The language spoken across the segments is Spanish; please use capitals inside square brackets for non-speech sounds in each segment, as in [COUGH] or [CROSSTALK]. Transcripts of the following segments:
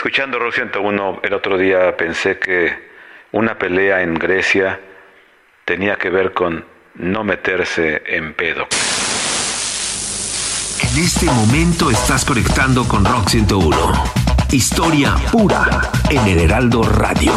Escuchando Rock 101 el otro día pensé que una pelea en Grecia tenía que ver con no meterse en pedo. En este momento estás conectando con Rock 101. Historia pura en el Heraldo Radio.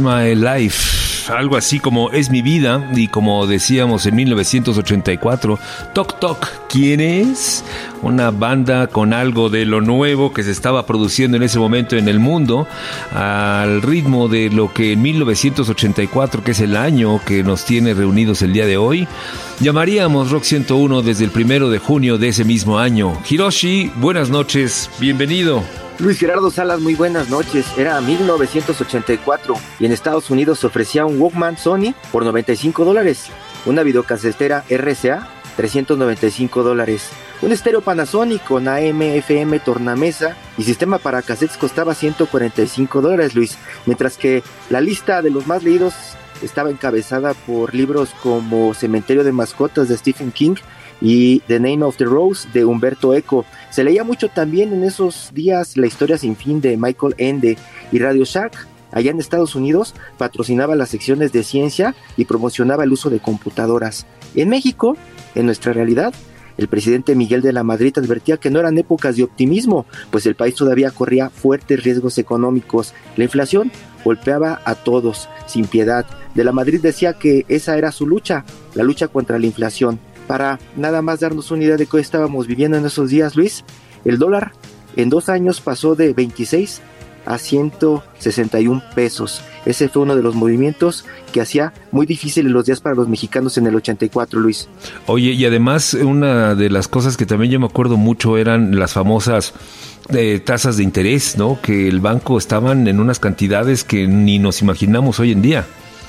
My Life, algo así como Es mi vida y como decíamos en 1984, Toc Toc, ¿quién es? Una banda con algo de lo nuevo que se estaba produciendo en ese momento en el mundo, al ritmo de lo que en 1984, que es el año que nos tiene reunidos el día de hoy, llamaríamos Rock 101 desde el primero de junio de ese mismo año. Hiroshi, buenas noches, bienvenido. Luis Gerardo Salas, muy buenas noches. Era 1984 y en Estados Unidos se ofrecía un Walkman Sony por 95 dólares, una videocasetera RCA 395 dólares, un estéreo Panasonic con AM, FM, tornamesa y sistema para cassettes costaba 145 dólares, Luis, mientras que la lista de los más leídos estaba encabezada por libros como Cementerio de Mascotas de Stephen King y The Name of the Rose de Humberto Eco. Se leía mucho también en esos días la historia sin fin de Michael Ende y Radio Shack. Allá en Estados Unidos patrocinaba las secciones de ciencia y promocionaba el uso de computadoras. En México, en nuestra realidad, el presidente Miguel de la Madrid advertía que no eran épocas de optimismo, pues el país todavía corría fuertes riesgos económicos. La inflación golpeaba a todos, sin piedad. De la Madrid decía que esa era su lucha, la lucha contra la inflación. Para nada más darnos una idea de qué estábamos viviendo en esos días, Luis, el dólar en dos años pasó de 26 a 161 pesos. Ese fue uno de los movimientos que hacía muy difíciles los días para los mexicanos en el 84, Luis. Oye, y además una de las cosas que también yo me acuerdo mucho eran las famosas eh, tasas de interés, ¿no? Que el banco estaban en unas cantidades que ni nos imaginamos hoy en día.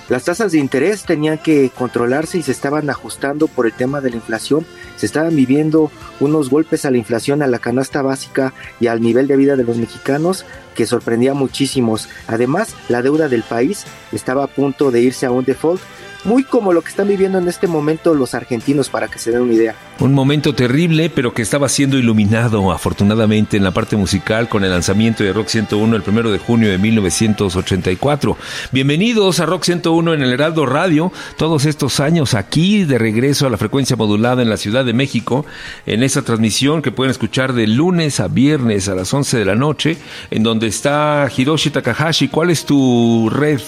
Las tasas de interés tenían que controlarse y se estaban ajustando por el tema de la inflación. Se estaban viviendo unos golpes a la inflación, a la canasta básica y al nivel de vida de los mexicanos que sorprendía muchísimos. Además, la deuda del país estaba a punto de irse a un default, muy como lo que están viviendo en este momento los argentinos, para que se den una idea. Un momento terrible, pero que estaba siendo iluminado afortunadamente en la parte musical con el lanzamiento de Rock 101 el primero de junio de 1984. Bienvenidos a Rock 101 en el Heraldo Radio, todos estos años aquí de regreso a la frecuencia modulada en la Ciudad de México, en esta transmisión que pueden escuchar de lunes a viernes a las 11 de la noche, en donde está Hiroshi Takahashi. ¿Cuál es tu red,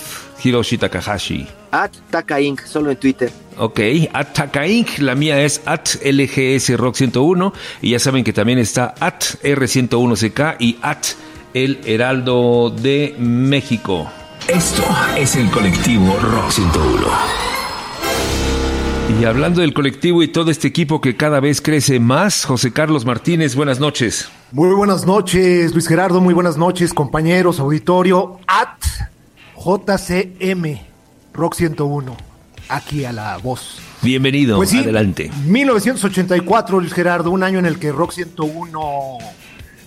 Hiroshi Takahashi? At Taka Inc., solo en Twitter. Ok, at Taka Inc. La mía es at LGS Rock 101. Y ya saben que también está at R101CK y at El Heraldo de México. Esto es el colectivo Rock 101. Y hablando del colectivo y todo este equipo que cada vez crece más, José Carlos Martínez, buenas noches. Muy buenas noches, Luis Gerardo. Muy buenas noches, compañeros, auditorio. At JCM Rock 101. Aquí a la voz. Bienvenido, Pues sí, adelante. 1984, Luis Gerardo, un año en el que Rock 101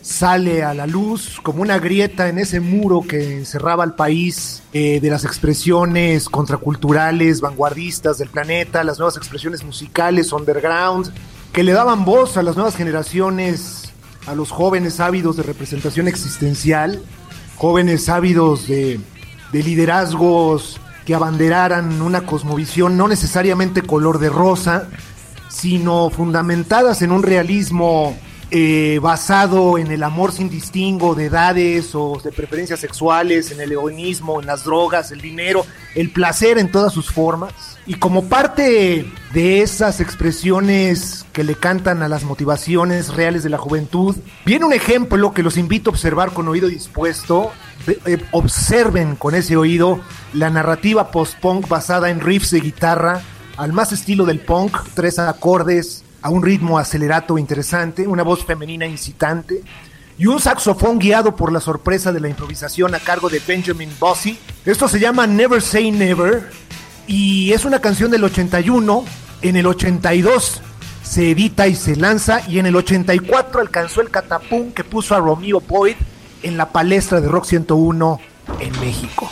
sale a la luz como una grieta en ese muro que encerraba al país eh, de las expresiones contraculturales, vanguardistas del planeta, las nuevas expresiones musicales, underground, que le daban voz a las nuevas generaciones, a los jóvenes ávidos de representación existencial, jóvenes ávidos de, de liderazgos que abanderaran una cosmovisión no necesariamente color de rosa, sino fundamentadas en un realismo eh, basado en el amor sin distingo de edades o de preferencias sexuales, en el egoísmo, en las drogas, el dinero, el placer en todas sus formas. Y como parte de esas expresiones que le cantan a las motivaciones reales de la juventud, viene un ejemplo que los invito a observar con oído dispuesto. Eh, observen con ese oído la narrativa post-punk basada en riffs de guitarra, al más estilo del punk, tres acordes, a un ritmo acelerato interesante, una voz femenina incitante y un saxofón guiado por la sorpresa de la improvisación a cargo de Benjamin Bossy. Esto se llama Never Say Never y es una canción del 81. En el 82 se edita y se lanza y en el 84 alcanzó el catapum que puso a Romeo Boyd en la palestra de Rock 101 en México.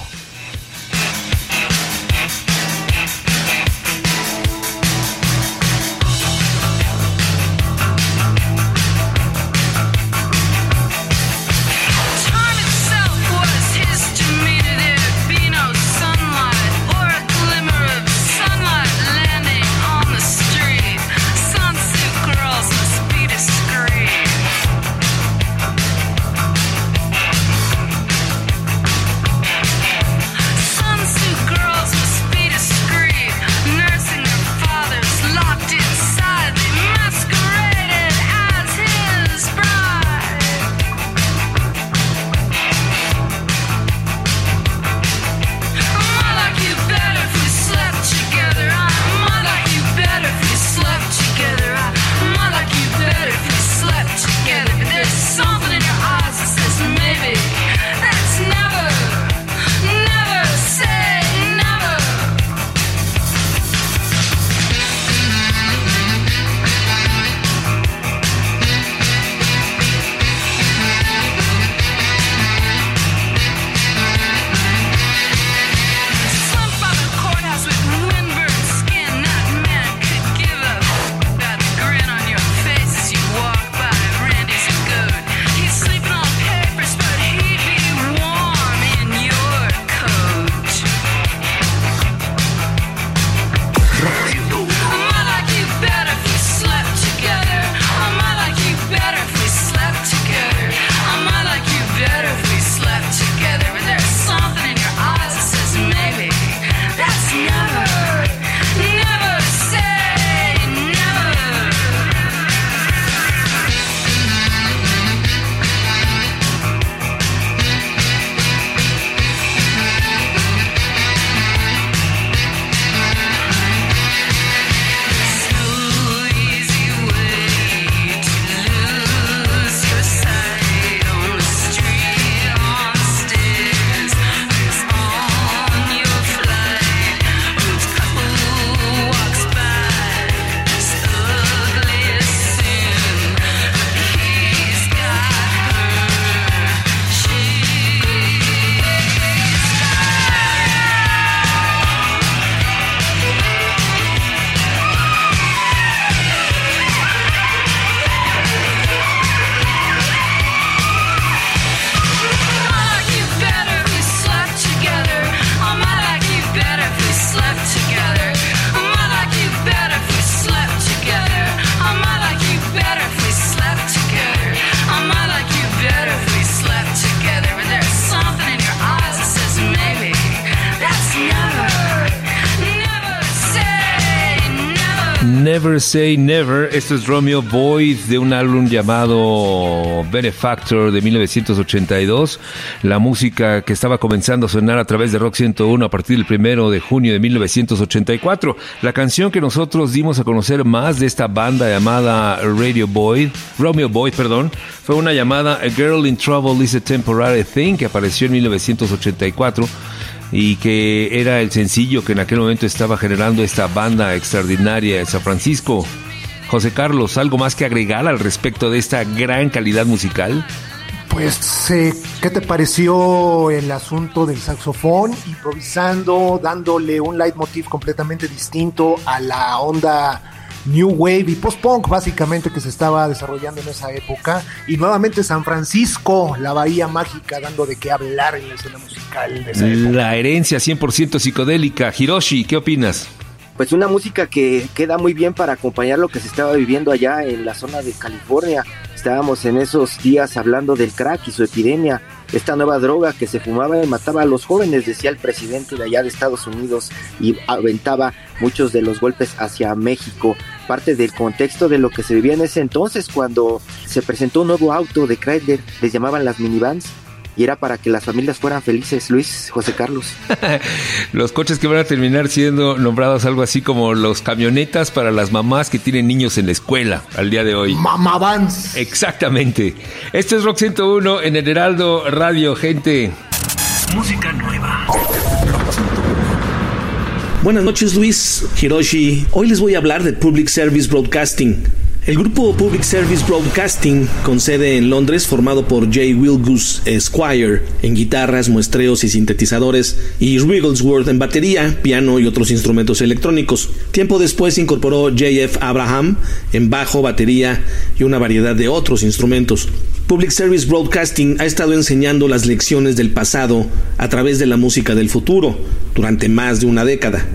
Say Never. Esto es Romeo Boyd de un álbum llamado Benefactor de 1982. La música que estaba comenzando a sonar a través de Rock 101 a partir del primero de junio de 1984. La canción que nosotros dimos a conocer más de esta banda llamada Radio Boyd, Romeo Boyd, perdón, fue una llamada A Girl in Trouble is a Temporary Thing que apareció en 1984 y que era el sencillo que en aquel momento estaba generando esta banda extraordinaria de San Francisco. José Carlos, ¿algo más que agregar al respecto de esta gran calidad musical? Pues, eh, ¿qué te pareció el asunto del saxofón? Improvisando, dándole un leitmotiv completamente distinto a la onda New Wave y post-punk, básicamente, que se estaba desarrollando en esa época. Y nuevamente San Francisco, la bahía mágica, dando de qué hablar en la escena musical de esa época. La herencia 100% psicodélica. Hiroshi, ¿qué opinas? Pues una música que queda muy bien para acompañar lo que se estaba viviendo allá en la zona de California. Estábamos en esos días hablando del crack y su epidemia, esta nueva droga que se fumaba y mataba a los jóvenes, decía el presidente de allá de Estados Unidos, y aventaba muchos de los golpes hacia México. Parte del contexto de lo que se vivía en ese entonces cuando se presentó un nuevo auto de Chrysler, les llamaban las minivans, y era para que las familias fueran felices, Luis, José Carlos. [LAUGHS] Los coches que van a terminar siendo nombrados algo así como los camionetas para las mamás que tienen niños en la escuela al día de hoy. Mama Vans. Exactamente. Este es Rock 101 en el Heraldo Radio, gente. Música nueva. Buenas noches Luis, Hiroshi. Hoy les voy a hablar de Public Service Broadcasting. El grupo Public Service Broadcasting, con sede en Londres, formado por Jay Wilgus Esquire en guitarras, muestreos y sintetizadores, y Wigglesworth en batería, piano y otros instrumentos electrónicos. Tiempo después incorporó J.F. Abraham en bajo, batería y una variedad de otros instrumentos. Public Service Broadcasting ha estado enseñando las lecciones del pasado a través de la música del futuro durante más de una década.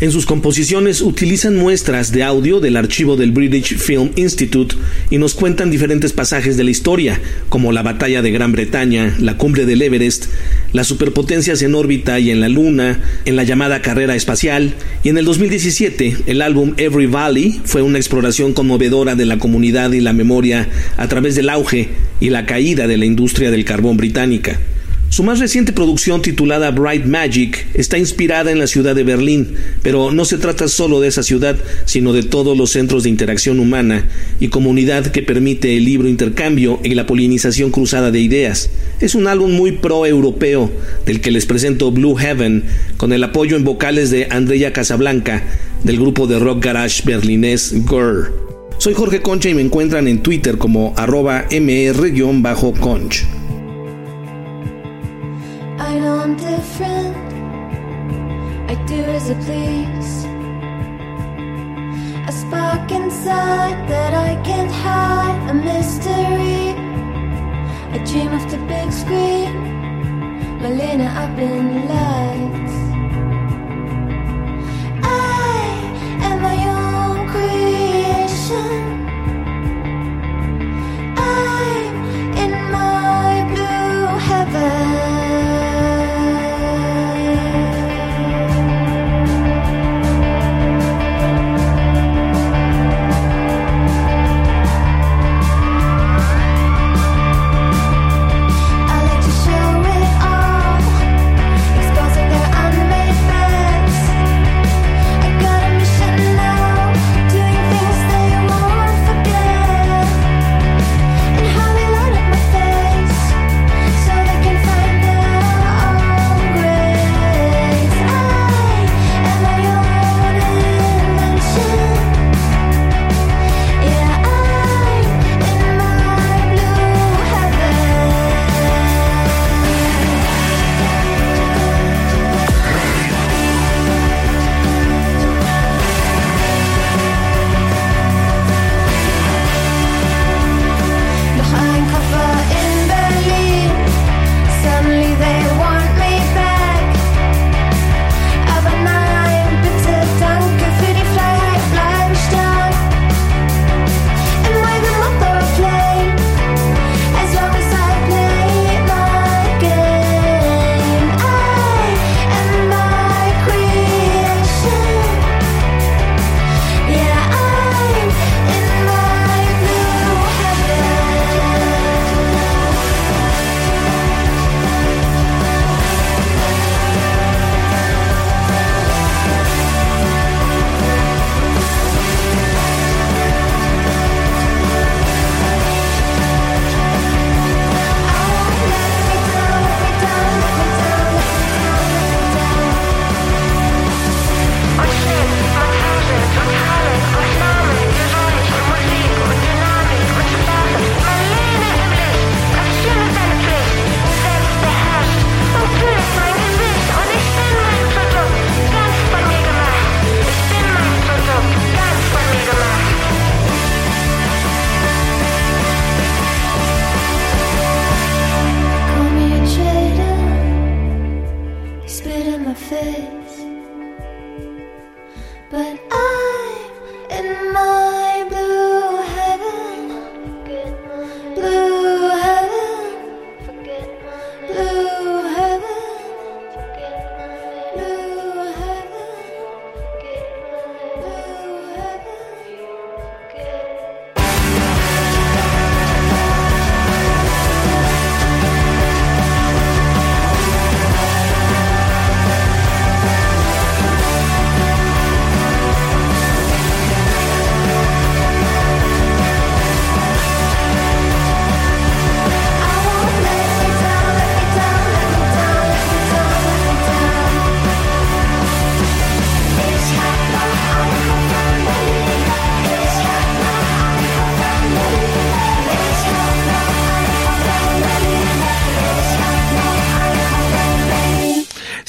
En sus composiciones utilizan muestras de audio del archivo del British Film Institute y nos cuentan diferentes pasajes de la historia, como la batalla de Gran Bretaña, la cumbre del Everest, las superpotencias en órbita y en la Luna, en la llamada carrera espacial, y en el 2017 el álbum Every Valley fue una exploración conmovedora de la comunidad y la memoria a través del auge y la caída de la industria del carbón británica. Su más reciente producción titulada Bright Magic está inspirada en la ciudad de Berlín, pero no se trata solo de esa ciudad, sino de todos los centros de interacción humana y comunidad que permite el libro intercambio y la polinización cruzada de ideas. Es un álbum muy pro-europeo, del que les presento Blue Heaven, con el apoyo en vocales de Andrea Casablanca, del grupo de rock garage berlinés Girl. Soy Jorge Concha y me encuentran en Twitter como arroba mr-conch. I'm different. I do as I please. A spark inside that I can't hide, a mystery. I dream of the big screen, Malena up in lights. I am my own creation.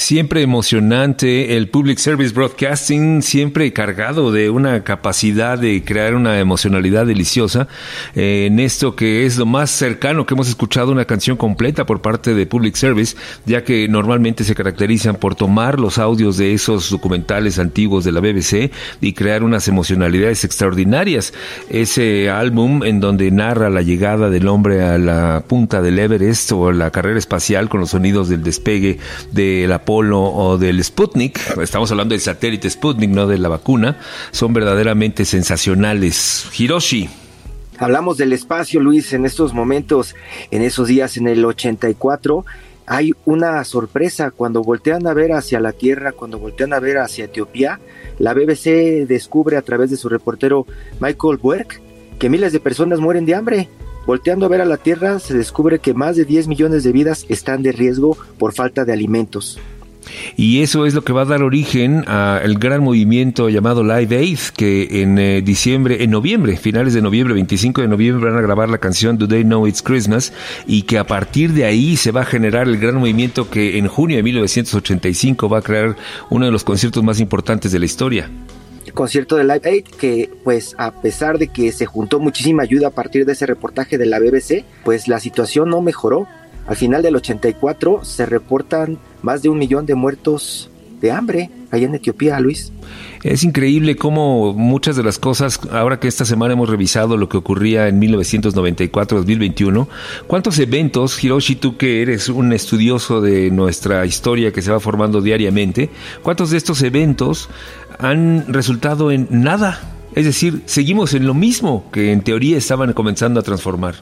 Siempre emocionante, el Public Service Broadcasting siempre cargado de una capacidad de crear una emocionalidad deliciosa eh, en esto que es lo más cercano que hemos escuchado una canción completa por parte de Public Service, ya que normalmente se caracterizan por tomar los audios de esos documentales antiguos de la BBC y crear unas emocionalidades extraordinarias. Ese álbum en donde narra la llegada del hombre a la punta del Everest o la carrera espacial con los sonidos del despegue del O del Sputnik, estamos hablando del satélite Sputnik, no de la vacuna, son verdaderamente sensacionales. Hiroshi. Hablamos del espacio, Luis, en estos momentos, en esos días, en el 84, hay una sorpresa cuando voltean a ver hacia la Tierra, cuando voltean a ver hacia Etiopía, la BBC descubre a través de su reportero Michael Buerk que miles de personas mueren de hambre. Volteando a ver a la Tierra, se descubre que más de 10 millones de vidas están de riesgo por falta de alimentos. Y eso es lo que va a dar origen al gran movimiento llamado Live Aid, que en eh, diciembre, en noviembre, finales de noviembre, 25 de noviembre, van a grabar la canción Do They Know It's Christmas, y que a partir de ahí se va a generar el gran movimiento que en junio de 1985 va a crear uno de los conciertos más importantes de la historia el concierto de Live Aid, que pues a pesar de que se juntó muchísima ayuda a partir de ese reportaje de la BBC, pues la situación no mejoró. Al final del 84 se reportan más de un millón de muertos de hambre allá en Etiopía, Luis. Es increíble cómo muchas de las cosas, ahora que esta semana hemos revisado lo que ocurría en 1994-2021, cuántos eventos, Hiroshi, tú que eres un estudioso de nuestra historia que se va formando diariamente, cuántos de estos eventos han resultado en nada? Es decir, seguimos en lo mismo que en teoría estaban comenzando a transformar.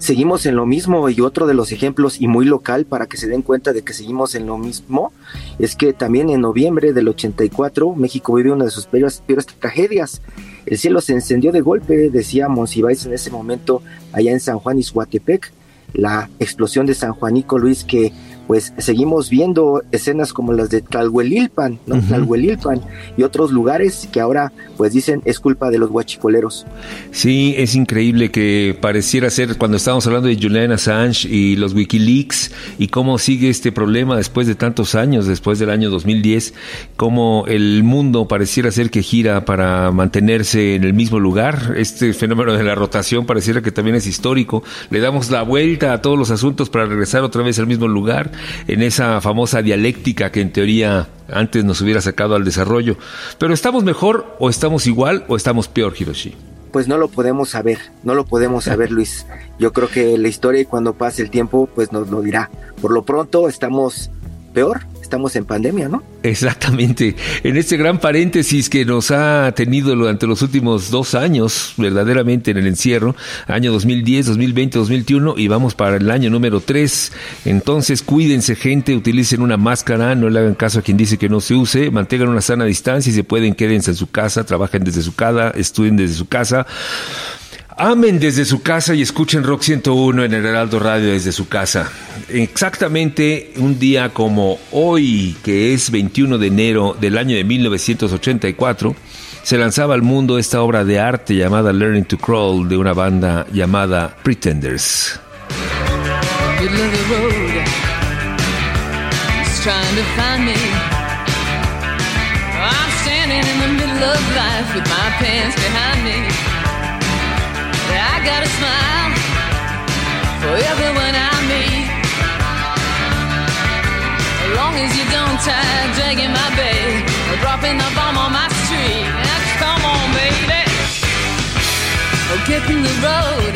Seguimos en lo mismo y otro de los ejemplos y muy local para que se den cuenta de que seguimos en lo mismo es que también en noviembre del 84 México vive una de sus peores, tragedias. El cielo se encendió de golpe, decía Monsiváis en ese momento allá en San Juan Izhuatepec, la explosión de San Juanico Luis que pues seguimos viendo escenas como las de Tlalhuelilpan, ¿no? Ujú. Tlalhuelilpan y otros lugares que ahora pues dicen es culpa de los huachicoleros. Sí, es increíble que pareciera ser cuando estábamos hablando de Julian Assange y los Wikileaks y cómo sigue este problema después de tantos años, después del año 2010, cómo el mundo pareciera ser que gira para mantenerse en el mismo lugar. Este fenómeno de la rotación pareciera que también es histórico. Le damos la vuelta a todos los asuntos para regresar otra vez al mismo lugar en esa famosa dialéctica que en teoría antes nos hubiera sacado al desarrollo. Pero ¿estamos mejor o estamos igual o estamos peor, Hiroshi? Pues no lo podemos saber, no lo podemos saber [LAUGHS] Luis. Yo creo que la historia y cuando pase el tiempo pues nos lo dirá. Por lo pronto estamos peor, estamos en pandemia, ¿no? Exactamente. En este gran paréntesis que nos ha tenido durante los últimos dos años, verdaderamente en el encierro, año 2010, 2020, 2021, y vamos para el año número 3. Entonces, cuídense, gente, utilicen una máscara, no le hagan caso a quien dice que no se use, mantengan una sana distancia y si pueden, quédense en su casa, trabajen desde su casa, estudien desde su casa. Amen desde su casa y escuchen Rock 101 en el Heraldo Radio desde su casa. Exactamente un día como hoy, que es 21 de enero del año de 1984, se lanzaba al mundo esta obra de arte llamada Learning to Crawl de una banda llamada Pretenders. Everyone I meet. As long as you don't dragging my dropping the bomb on my street. Now, come on, baby. Get in the road.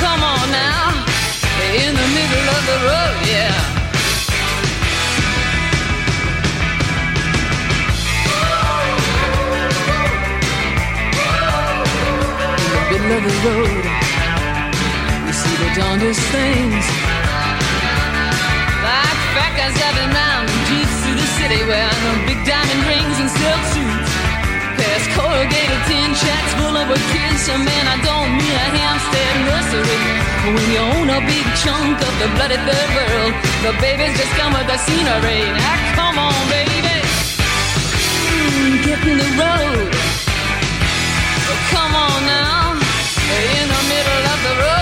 Come on now. In the middle of the road, yeah. Middle of the road, darndest things. Like fat guys driving round in jeeps through the city wearing big diamond rings and silk suits. Past corrugated tin shacks full of kids. So man, I don't mean a Hampstead nursery. When you own a big chunk of the bloody third world, the babies just come with the scenery. Now come on, baby, mm, get in the road. Come on now, in the middle of the road,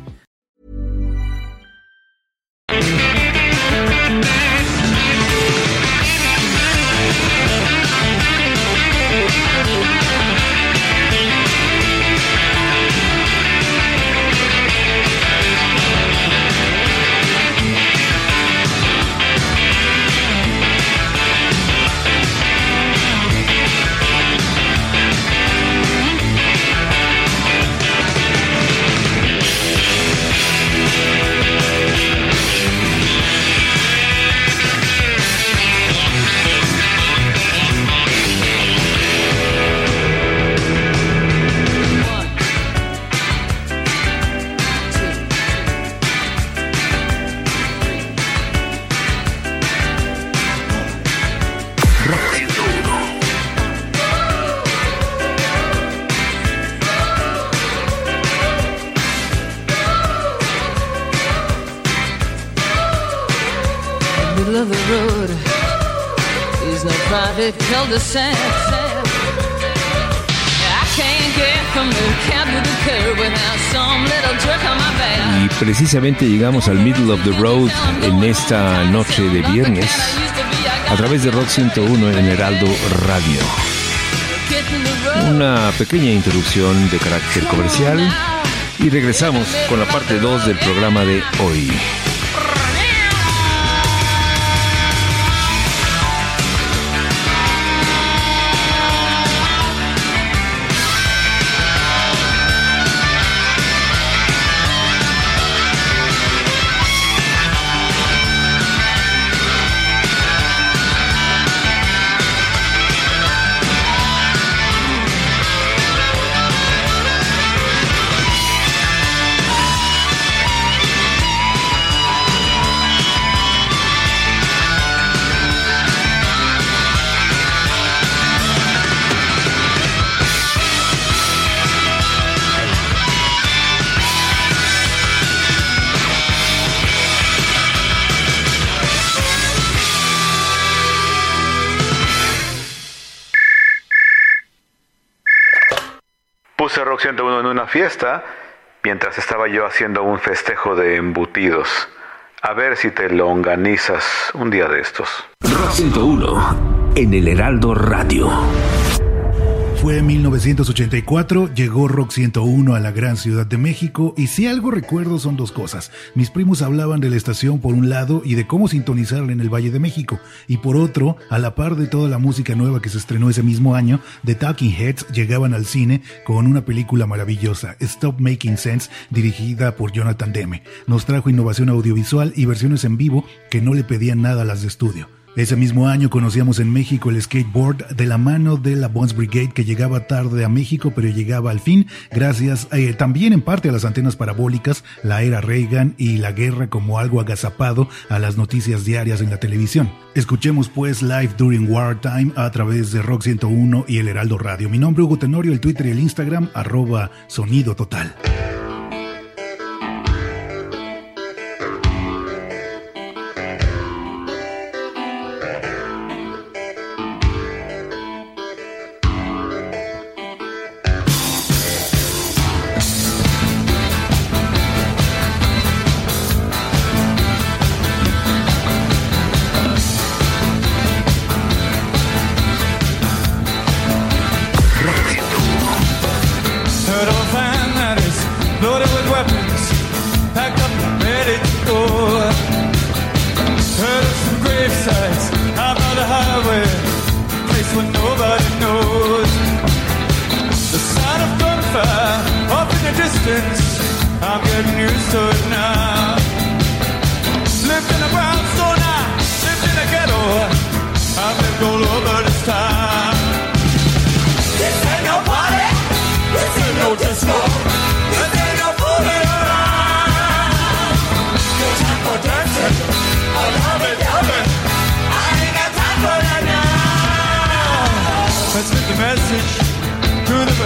Y precisamente llegamos al middle of the road en esta noche de viernes a través de Rock 101 en Heraldo Radio. Una pequeña introducción de carácter comercial y regresamos con la parte 2 del programa de hoy. Mientras estaba yo haciendo un festejo de embutidos. A ver si te longanizas un día de estos. Rock 101 en el Heraldo Radio. Fue en 1984, llegó Rock 101 a la gran ciudad de México y si algo recuerdo son dos cosas. Mis primos hablaban de la estación por un lado y de cómo sintonizarla en el Valle de México y por otro, a la par de toda la música nueva que se estrenó ese mismo año, The Talking Heads llegaban al cine con una película maravillosa, Stop Making Sense, dirigida por Jonathan Demme. Nos trajo innovación audiovisual y versiones en vivo que no le pedían nada a las de estudio. Ese mismo año conocíamos en México el skateboard de la mano de la Bones Brigade que llegaba tarde a México pero llegaba al fin gracias eh, también en parte a las antenas parabólicas, la era Reagan y la guerra como algo agazapado a las noticias diarias en la televisión. Escuchemos pues Live During Wartime a través de Rock 101 y el Heraldo Radio. Mi nombre es Hugo Tenorio, el Twitter y el Instagram arroba sonido total. Nobody knows. The sound of gunfire off in the distance, I'm getting used to it now.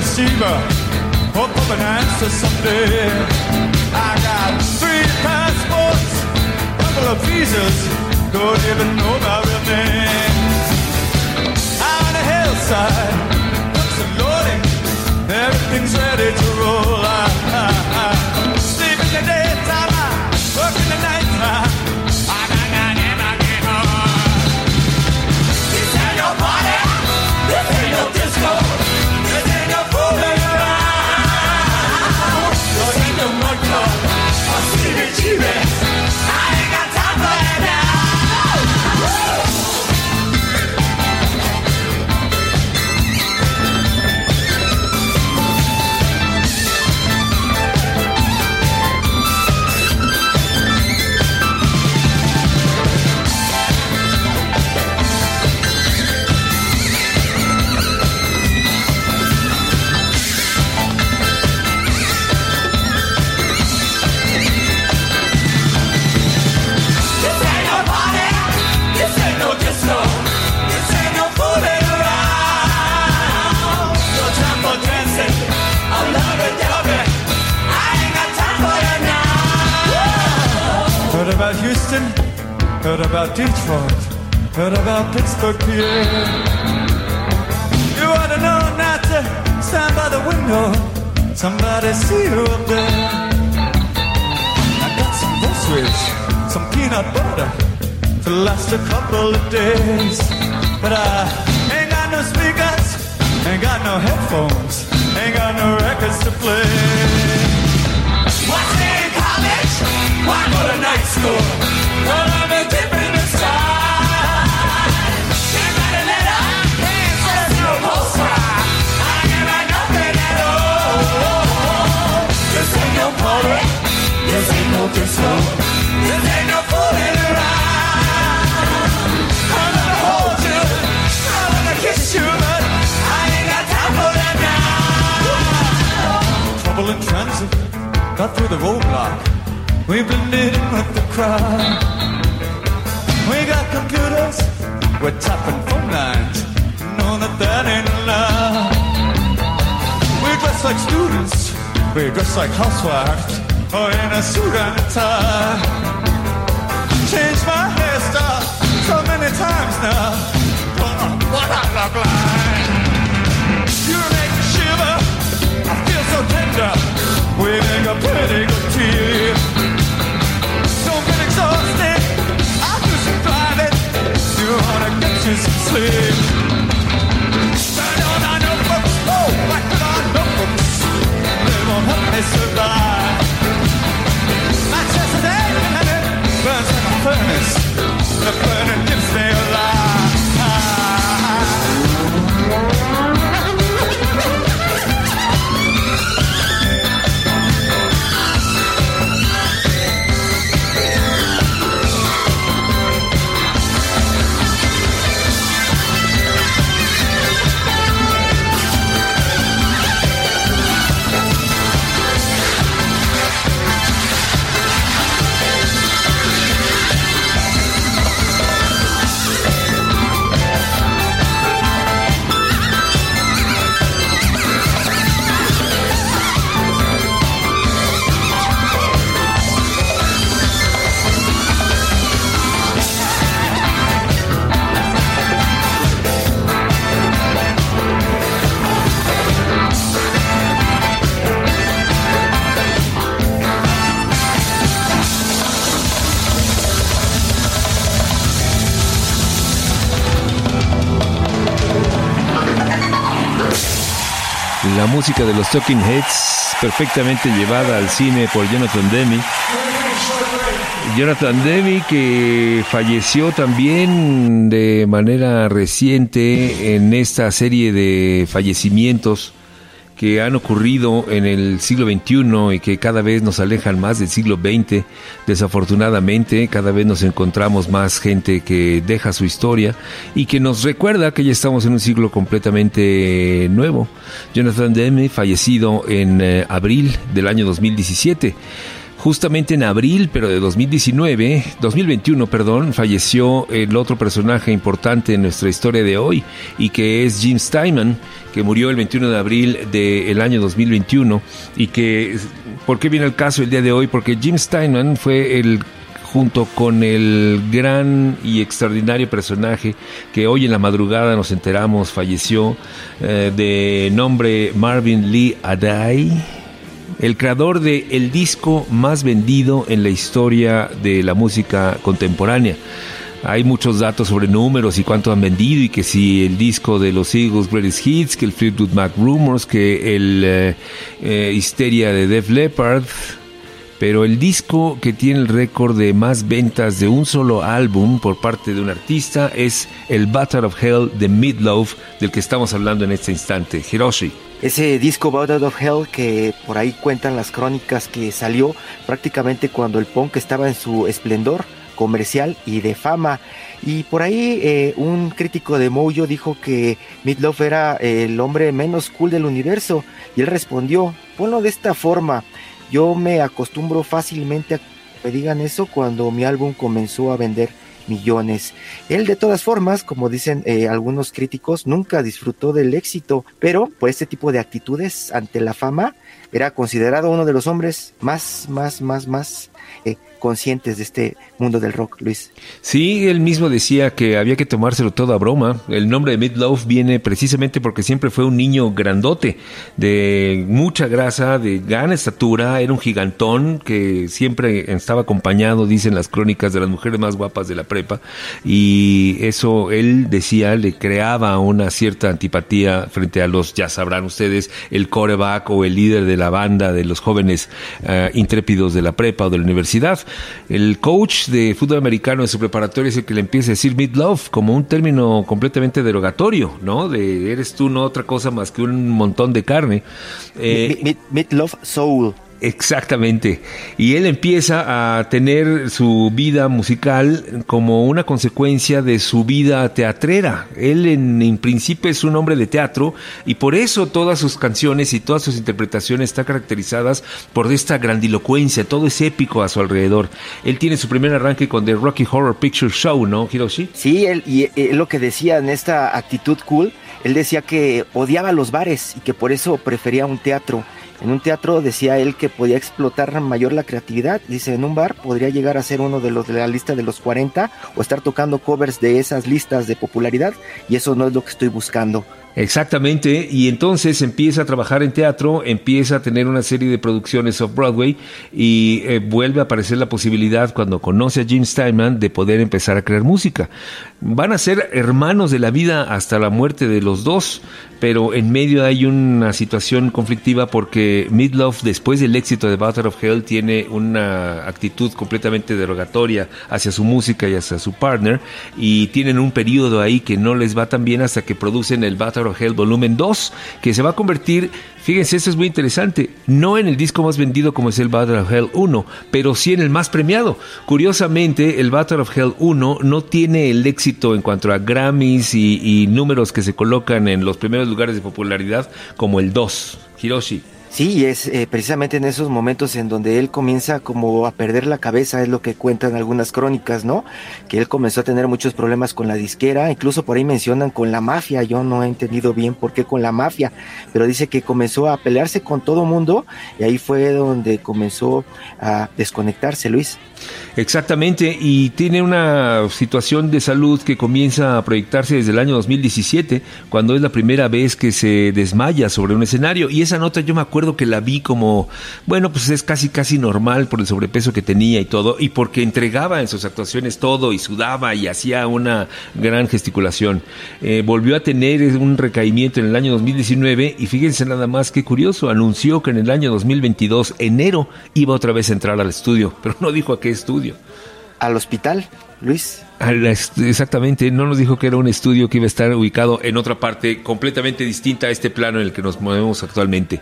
Receiver. Hope of an answer someday. I got three passports, couple of visas. Don't even know my real name. On a hillside, books are loading. Everything's ready to roll. I, I, I about Detroit. Heard about Pittsburgh, PA. You ought to know not to stand by the window. Somebody see you up there. I got some groceries, some peanut butter to last a couple of days. But I ain't got no speakers, ain't got no headphones, ain't got no records to play. What's in college? Why go to night school? Well, party. This ain't no disco. This ain't no fooling around. I wanna hold you. I wanna kiss you, but I ain't got time for that now. Trouble in transit. Got through the roadblock. We blended in with the crowd. We got computers. We're tapping We dress like housewives. Or in a suit and a tie. Changed my hairstyle so many times now. Don't what I look like. You make me shiver. I feel so tender. We make a pretty good team. Don't get exhausted. Do some driving. You wanna get you some sleep. Help me survive. My chest is and it burns like a furnace. De los Talking Heads, perfectamente llevada al cine por Jonathan Demme. Jonathan Demme que falleció también de manera reciente en esta serie de fallecimientos que han ocurrido en el siglo XXI y que cada vez nos alejan más del siglo XX. Desafortunadamente, cada vez nos encontramos más gente que deja su historia y que nos recuerda que ya estamos en un siglo completamente nuevo. Jonathan Demme, fallecido en eh, abril del año 2017. Justamente en abril, pero de 2019, 2021, perdón, falleció el otro personaje importante en nuestra historia de hoy y que es Jim Steinman, que murió el 21 de abril del año 2021 y que, ¿por qué viene el caso el día de hoy? Porque Jim Steinman fue el junto con el gran y extraordinario personaje que hoy en la madrugada nos enteramos falleció eh, de nombre Marvin Lee Adai el creador de el disco más vendido en la historia de la música contemporánea. Hay muchos datos sobre números y cuánto han vendido y que si el disco de los Eagles Greatest Hits, que el Fleetwood Mac Rumors, que el eh, eh, Histeria de Def Leppard, pero el disco que tiene el récord de más ventas de un solo álbum por parte de un artista es el Battle of Hell de Midloaf, del que estamos hablando en este instante. Hiroshi. Ese disco Battle of Hell que por ahí cuentan las crónicas que salió prácticamente cuando el punk estaba en su esplendor comercial y de fama. Y por ahí eh, un crítico de Mojo dijo que Midlove era el hombre menos cool del universo y él respondió, ponlo de esta forma, yo me acostumbro fácilmente a que digan eso cuando mi álbum comenzó a vender millones. Él de todas formas, como dicen eh, algunos críticos, nunca disfrutó del éxito, pero por este tipo de actitudes ante la fama, era considerado uno de los hombres más, más, más, más eh, conscientes de este mundo del rock, Luis. Sí, él mismo decía que había que tomárselo todo a broma. El nombre de Midloaf viene precisamente porque siempre fue un niño grandote, de mucha grasa, de gran estatura, era un gigantón que siempre estaba acompañado, dicen las crónicas, de las mujeres más guapas de la prepa, y eso él decía le creaba una cierta antipatía frente a los, ya sabrán ustedes, el coreback o el líder de la banda de los jóvenes eh, intrépidos de la prepa o de la universidad. El coach de fútbol americano en su preparatoria es el que le empieza a decir midlove como un término completamente derogatorio, ¿no? De eres tú no otra cosa más que un montón de carne. Eh, Mid- Soul. Exactamente. Y él empieza a tener su vida musical como una consecuencia de su vida teatrera. Él en, principio es un hombre de teatro y por eso todas sus canciones y todas sus interpretaciones están caracterizadas por esta grandilocuencia, todo es épico a su alrededor. Él tiene su primer arranque con The Rocky Horror Picture Show, ¿no, Hiroshi? Sí, él, y lo que decía en esta actitud cool, él decía que odiaba los bares y que por eso prefería un teatro. En un teatro decía él que podía explotar mayor la creatividad. Dice, en un bar podría llegar a ser uno de los de la lista de los 40 o estar tocando covers de esas listas de popularidad y eso no es lo que estoy buscando. Exactamente, y entonces empieza a trabajar en teatro, empieza a tener una serie de producciones off-Broadway y eh, vuelve a aparecer la posibilidad cuando conoce a Jim Steinman de poder empezar a crear música. Van a ser hermanos de la vida hasta la muerte de los dos, pero en medio hay una situación conflictiva porque Midlove, después del éxito de Battle of Hell, tiene una actitud completamente derogatoria hacia su música y hacia su partner, y tienen un periodo ahí que no les va tan bien hasta que producen el Battle of Hell Volumen 2, que se va a convertir, fíjense, esto es muy interesante, no en el disco más vendido como es el Battle of Hell 1, pero sí en el más premiado. Curiosamente, el Battle of Hell 1 no tiene el éxito en cuanto a Grammys y, y números que se colocan en los primeros lugares de popularidad como el 2. Hiroshi. Sí, es eh, precisamente en esos momentos en donde él comienza como a perder la cabeza, es lo que cuentan algunas crónicas, ¿no? Que él comenzó a tener muchos problemas con la disquera, incluso por ahí mencionan con la mafia, yo no he entendido bien por qué con la mafia, pero dice que comenzó a pelearse con todo mundo y ahí fue donde comenzó a desconectarse, Luis. Exactamente, y tiene una situación de salud que comienza a proyectarse desde el año 2017, cuando es la primera vez que se desmaya sobre un escenario. Y esa nota yo me acuerdo que la vi como, bueno, pues es casi, casi normal por el sobrepeso que tenía y todo, y porque entregaba en sus actuaciones todo y sudaba y hacía una gran gesticulación. Eh, volvió a tener un recaimiento en el año 2019 y fíjense nada más qué curioso, anunció que en el año 2022, enero, iba otra vez a entrar al estudio, [LAUGHS] pero no dijo a qué estudio. Al hospital, Luis. Exactamente, no nos dijo que era un estudio que iba a estar ubicado en otra parte completamente distinta a este plano en el que nos movemos actualmente.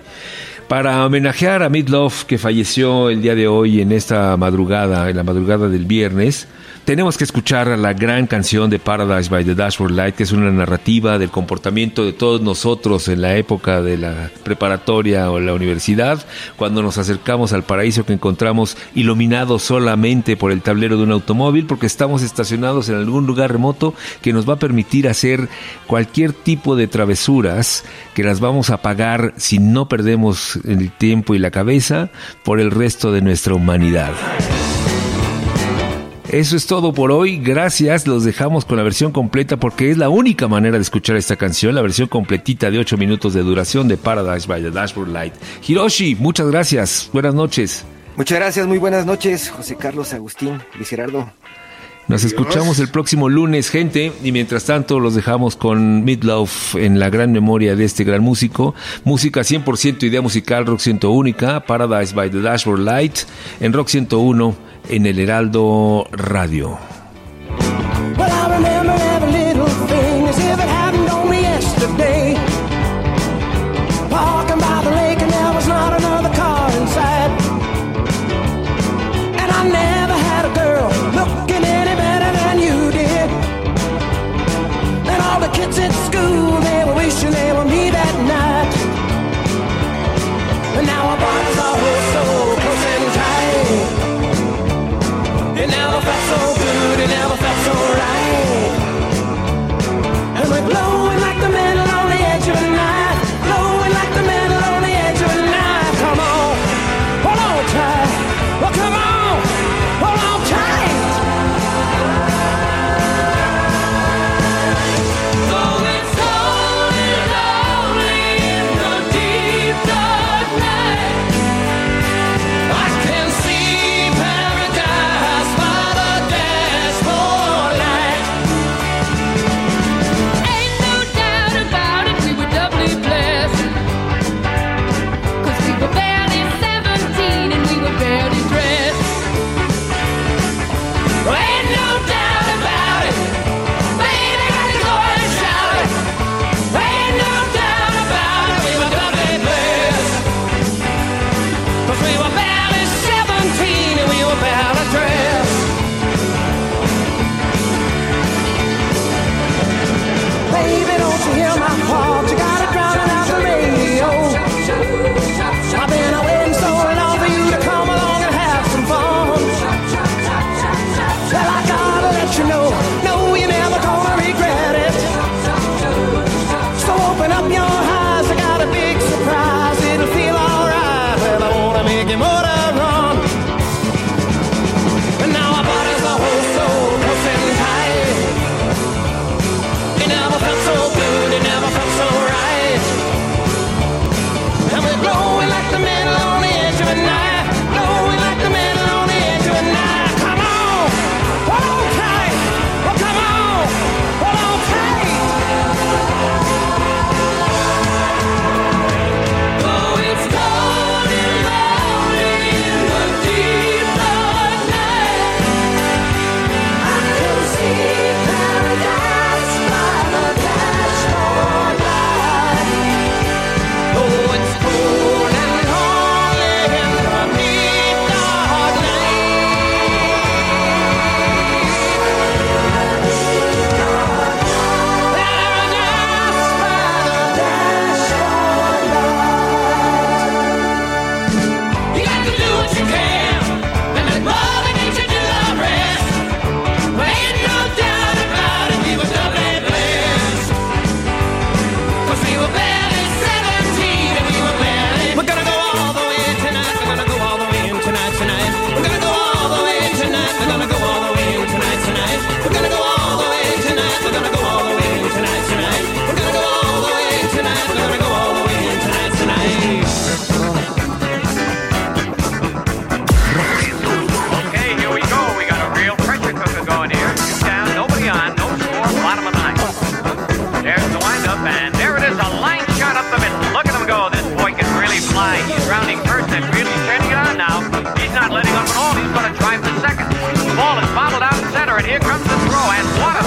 Para homenajear a Midlove, que falleció el día de hoy en esta madrugada, en la madrugada del viernes, tenemos que escuchar la gran canción de Paradise by the Dashboard Light, que es una narrativa del comportamiento de todos nosotros en la época de la preparatoria o la universidad, cuando nos acercamos al paraíso que encontramos iluminado solamente por el tablero de un automóvil, porque estamos estacionados en algún lugar remoto que nos va a permitir hacer cualquier tipo de travesuras que las vamos a pagar si no perdemos el tiempo y la cabeza por el resto de nuestra humanidad. Eso es todo por hoy. Gracias. Los dejamos con la versión completa porque es la única manera de escuchar esta canción, la versión completita de 8 minutos de duración de Paradise by the Dashboard Light. Hiroshi, muchas gracias. Buenas noches. Muchas gracias, muy buenas noches, José Carlos Agustín, Luis Gerardo. Nos escuchamos el próximo lunes, gente, y mientras tanto los dejamos con Midlove en la gran memoria de este gran músico. Música 100% idea musical, Rock 101, Paradise by the Dashboard Light, en Rock 101, en el Heraldo Radio. Well,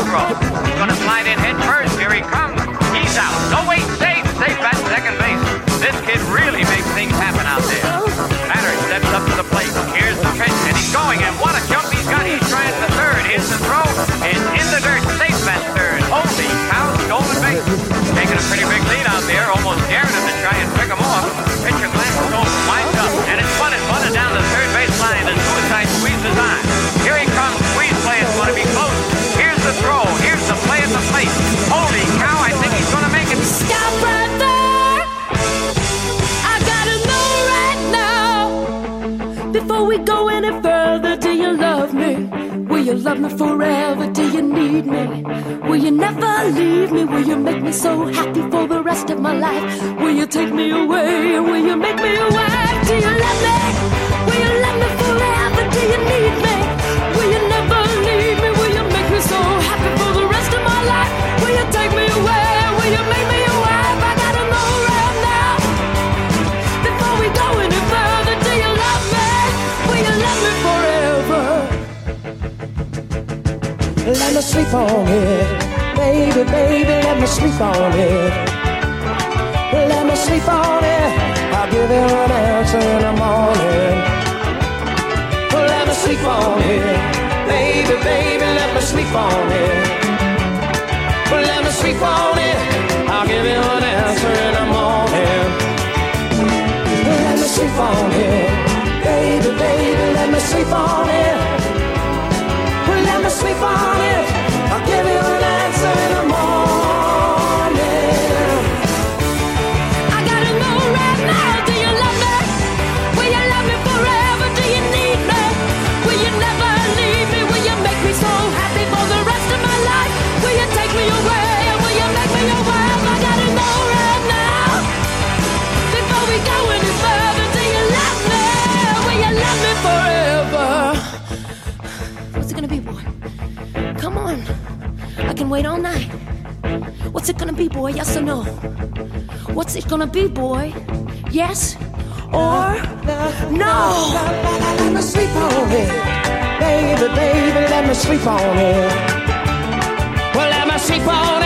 throw. He's gonna slide in head first. Here he comes. He's out. No wait, love me forever? Do you need me? Will you never leave me? Will you make me so happy for the rest of my life? Will you take me away? Will you make me a wife? Do you love me? Will you love me forever? Do you need me? Let me sleep on it. Baby, baby, let me sleep on it. Let me sleep on it. I'll give you an answer in the morning. Let me sleep on it. Baby, baby, let me sleep on it. Let me sleep on it. I'll give you an answer in the morning. Let me sleep on it. Baby, baby, let me sleep on it on it. Wait all night. What's it gonna be, boy? Yes or no? What's it gonna be, boy? Yes or no? Let me sleep on it. Baby, baby, let me sleep on it. Well, let me sleep on it.